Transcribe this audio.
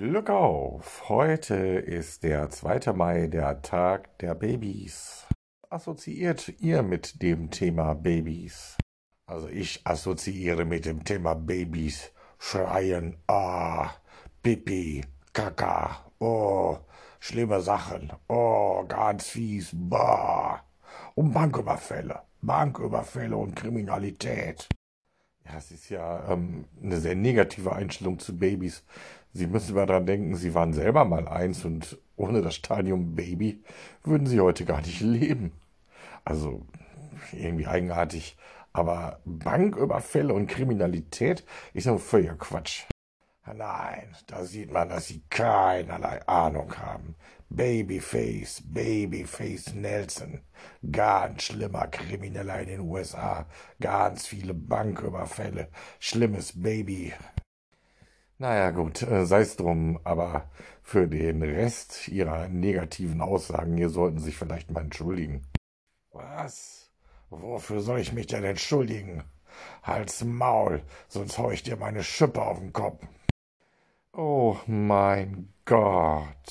Glück auf! Heute ist der 2. Mai, der Tag der Babys. Assoziiert ihr mit dem Thema Babys? Also ich assoziiere mit dem Thema Babys. Schreien, ah, Pipi, Kaka, oh, schlimme Sachen, oh, ganz fies, bah. Und Banküberfälle, Banküberfälle und Kriminalität. Ja, es ist ja ähm, eine sehr negative Einstellung zu Babys. Sie müssen mal dran denken, Sie waren selber mal eins und ohne das Stadium Baby würden Sie heute gar nicht leben. Also irgendwie eigenartig. Aber Banküberfälle und Kriminalität ist ja völliger Quatsch. Nein, da sieht man, dass sie keinerlei Ahnung haben. Babyface, Babyface Nelson. Ganz schlimmer Krimineller in den USA. Ganz viele Banküberfälle. Schlimmes Baby. Naja, gut, äh, sei's drum, aber für den Rest ihrer negativen Aussagen hier sollten Sie sich vielleicht mal entschuldigen. Was? Wofür soll ich mich denn entschuldigen? Halt's Maul, sonst hau ich dir meine Schippe auf den Kopf. Oh mein Gott.